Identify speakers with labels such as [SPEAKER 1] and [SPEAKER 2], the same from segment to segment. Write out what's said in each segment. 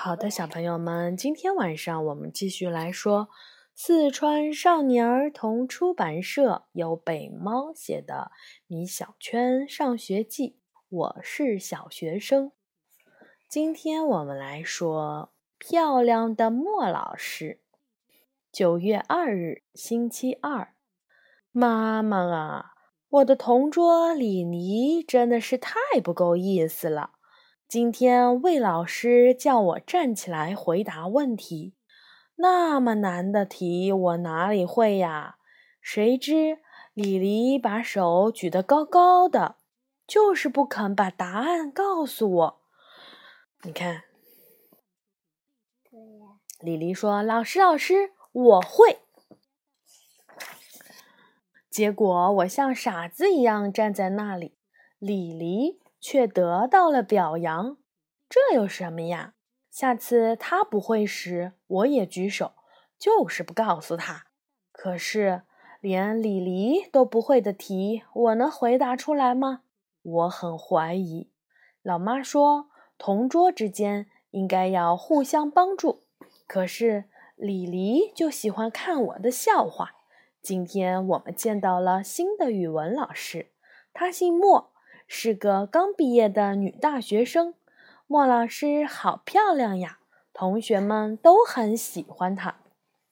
[SPEAKER 1] 好的，小朋友们，今天晚上我们继续来说四川少年儿童出版社由北猫写的《米小圈上学记》，我是小学生。今天我们来说漂亮的莫老师。九月二日，星期二，妈妈啊，我的同桌李妮真的是太不够意思了。今天魏老师叫我站起来回答问题，那么难的题我哪里会呀？谁知李黎把手举得高高的，就是不肯把答案告诉我。你看，李黎说：“老师，老师，我会。”结果我像傻子一样站在那里，李黎。却得到了表扬，这有什么呀？下次他不会时，我也举手，就是不告诉他。可是连李黎都不会的题，我能回答出来吗？我很怀疑。老妈说，同桌之间应该要互相帮助。可是李黎就喜欢看我的笑话。今天我们见到了新的语文老师，他姓莫。是个刚毕业的女大学生，莫老师好漂亮呀！同学们都很喜欢她。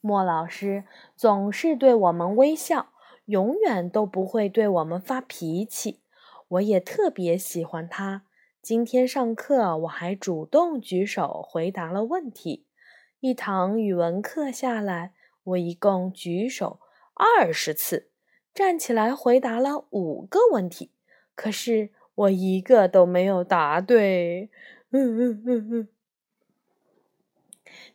[SPEAKER 1] 莫老师总是对我们微笑，永远都不会对我们发脾气。我也特别喜欢他。今天上课，我还主动举手回答了问题。一堂语文课下来，我一共举手二十次，站起来回答了五个问题。可是我一个都没有答对，嗯嗯嗯嗯。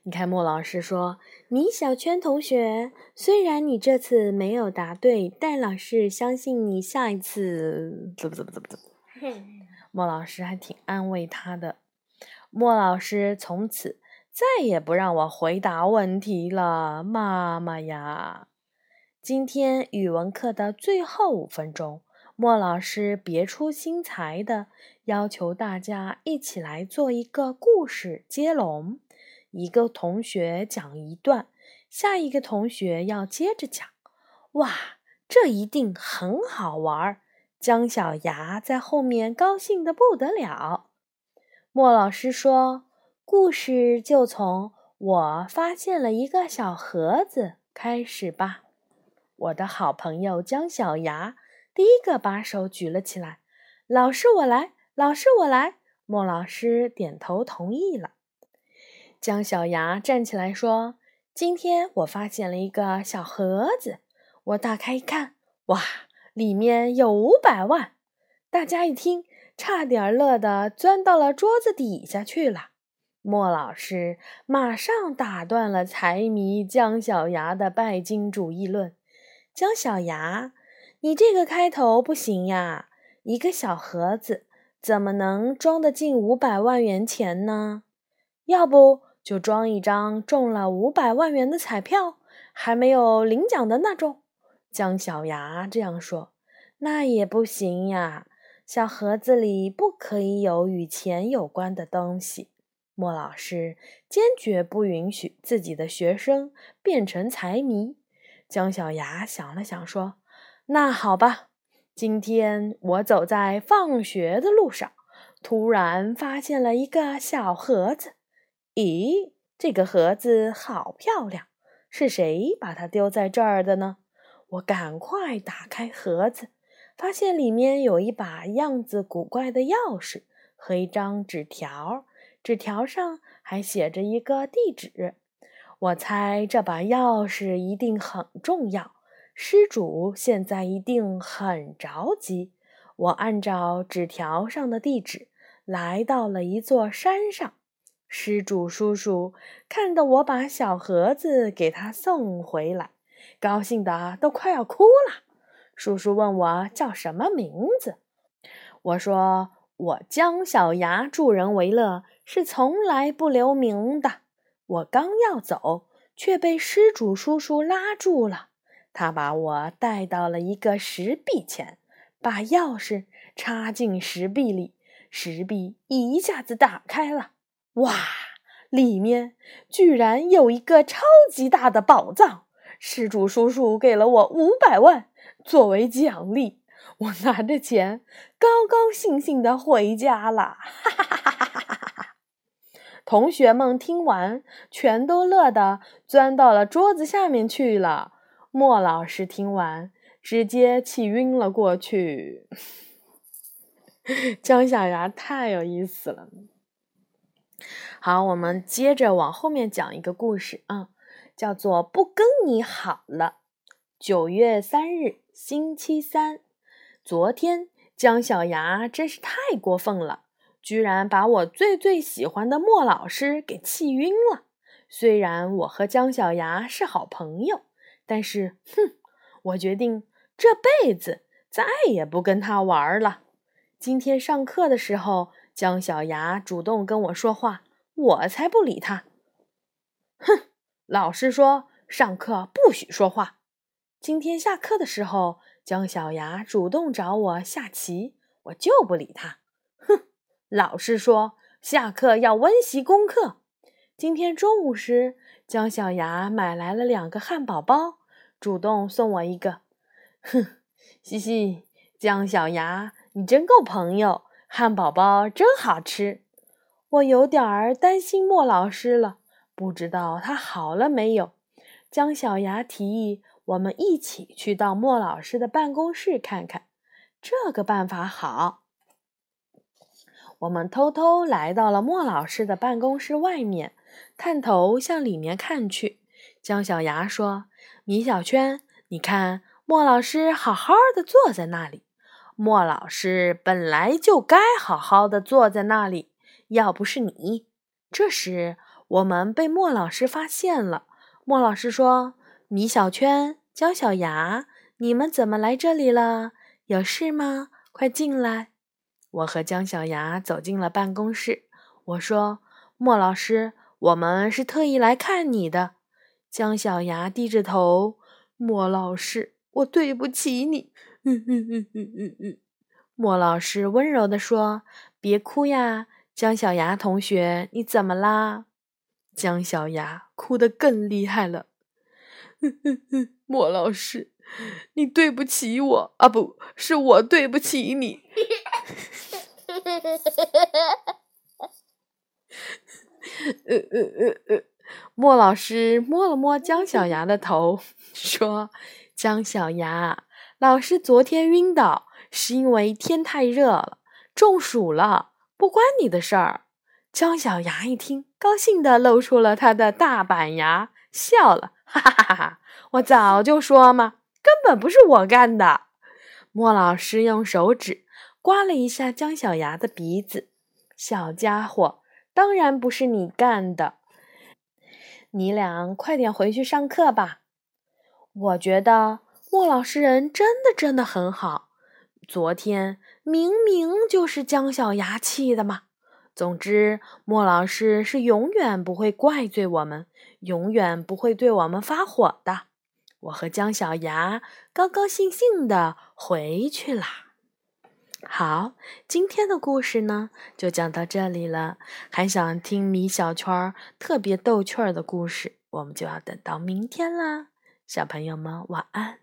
[SPEAKER 1] 你看，莫老师说：“米小圈同学，虽然你这次没有答对，但老师相信你下一次怎么怎么怎么怎么。” 莫老师还挺安慰他的。莫老师从此再也不让我回答问题了，妈妈呀！今天语文课的最后五分钟。莫老师别出心裁的要求大家一起来做一个故事接龙，一个同学讲一段，下一个同学要接着讲。哇，这一定很好玩！姜小牙在后面高兴的不得了。莫老师说：“故事就从我发现了一个小盒子开始吧。”我的好朋友姜小牙。第一个把手举了起来，老师我来，老师我来。莫老师点头同意了。姜小牙站起来说：“今天我发现了一个小盒子，我打开一看，哇，里面有五百万！”大家一听，差点乐得钻到了桌子底下去了。莫老师马上打断了财迷姜小牙的拜金主义论。姜小牙。你这个开头不行呀！一个小盒子怎么能装得进五百万元钱呢？要不就装一张中了五百万元的彩票，还没有领奖的那种。姜小牙这样说，那也不行呀！小盒子里不可以有与钱有关的东西。莫老师坚决不允许自己的学生变成财迷。姜小牙想了想说。那好吧，今天我走在放学的路上，突然发现了一个小盒子。咦，这个盒子好漂亮，是谁把它丢在这儿的呢？我赶快打开盒子，发现里面有一把样子古怪的钥匙和一张纸条，纸条上还写着一个地址。我猜这把钥匙一定很重要。施主现在一定很着急。我按照纸条上的地址来到了一座山上。施主叔叔看到我把小盒子给他送回来，高兴的都快要哭了。叔叔问我叫什么名字，我说我姜小牙助人为乐，是从来不留名的。我刚要走，却被施主叔叔拉住了。他把我带到了一个石壁前，把钥匙插进石壁里，石壁一下子打开了。哇，里面居然有一个超级大的宝藏。失主叔叔给了我五百万作为奖励，我拿着钱高高兴兴的回家了。哈哈哈哈哈哈！同学们听完，全都乐得钻到了桌子下面去了。莫老师听完，直接气晕了过去。姜小牙太有意思了。好，我们接着往后面讲一个故事啊。叫做不跟你好了。九月三日，星期三。昨天姜小牙真是太过分了，居然把我最最喜欢的莫老师给气晕了。虽然我和姜小牙是好朋友，但是，哼，我决定这辈子再也不跟他玩了。今天上课的时候，姜小牙主动跟我说话，我才不理他。哼。老师说上课不许说话。今天下课的时候，姜小牙主动找我下棋，我就不理他。哼！老师说下课要温习功课。今天中午时，姜小牙买来了两个汉堡包，主动送我一个。哼！嘻嘻，姜小牙，你真够朋友，汉堡包真好吃。我有点儿担心莫老师了。不知道他好了没有？姜小牙提议我们一起去到莫老师的办公室看看。这个办法好。我们偷偷来到了莫老师的办公室外面，探头向里面看去。姜小牙说：“米小圈，你看，莫老师好好的坐在那里。莫老师本来就该好好的坐在那里，要不是你。”这时。我们被莫老师发现了。莫老师说：“米小圈、姜小牙，你们怎么来这里了？有事吗？快进来。”我和姜小牙走进了办公室。我说：“莫老师，我们是特意来看你的。”姜小牙低着头：“莫老师，我对不起你。”嗯嗯嗯嗯嗯嗯。莫老师温柔地说：“别哭呀，姜小牙同学，你怎么啦？”姜小牙哭得更厉害了。莫老师，你对不起我啊，不是我对不起你。呃呃呃呃，莫老师摸了摸姜小牙的头，说：“姜小牙，老师昨天晕倒是因为天太热了，中暑了，不关你的事儿。”姜小牙一听，高兴地露出了他的大板牙，笑了，哈哈哈哈！我早就说嘛，根本不是我干的。莫老师用手指刮了一下姜小牙的鼻子，小家伙，当然不是你干的。你俩快点回去上课吧。我觉得莫老师人真的真的很好。昨天明明就是姜小牙气的嘛。总之，莫老师是永远不会怪罪我们，永远不会对我们发火的。我和姜小牙高高兴兴的回去啦。好，今天的故事呢，就讲到这里了。还想听米小圈特别逗趣儿的故事，我们就要等到明天啦。小朋友们，晚安。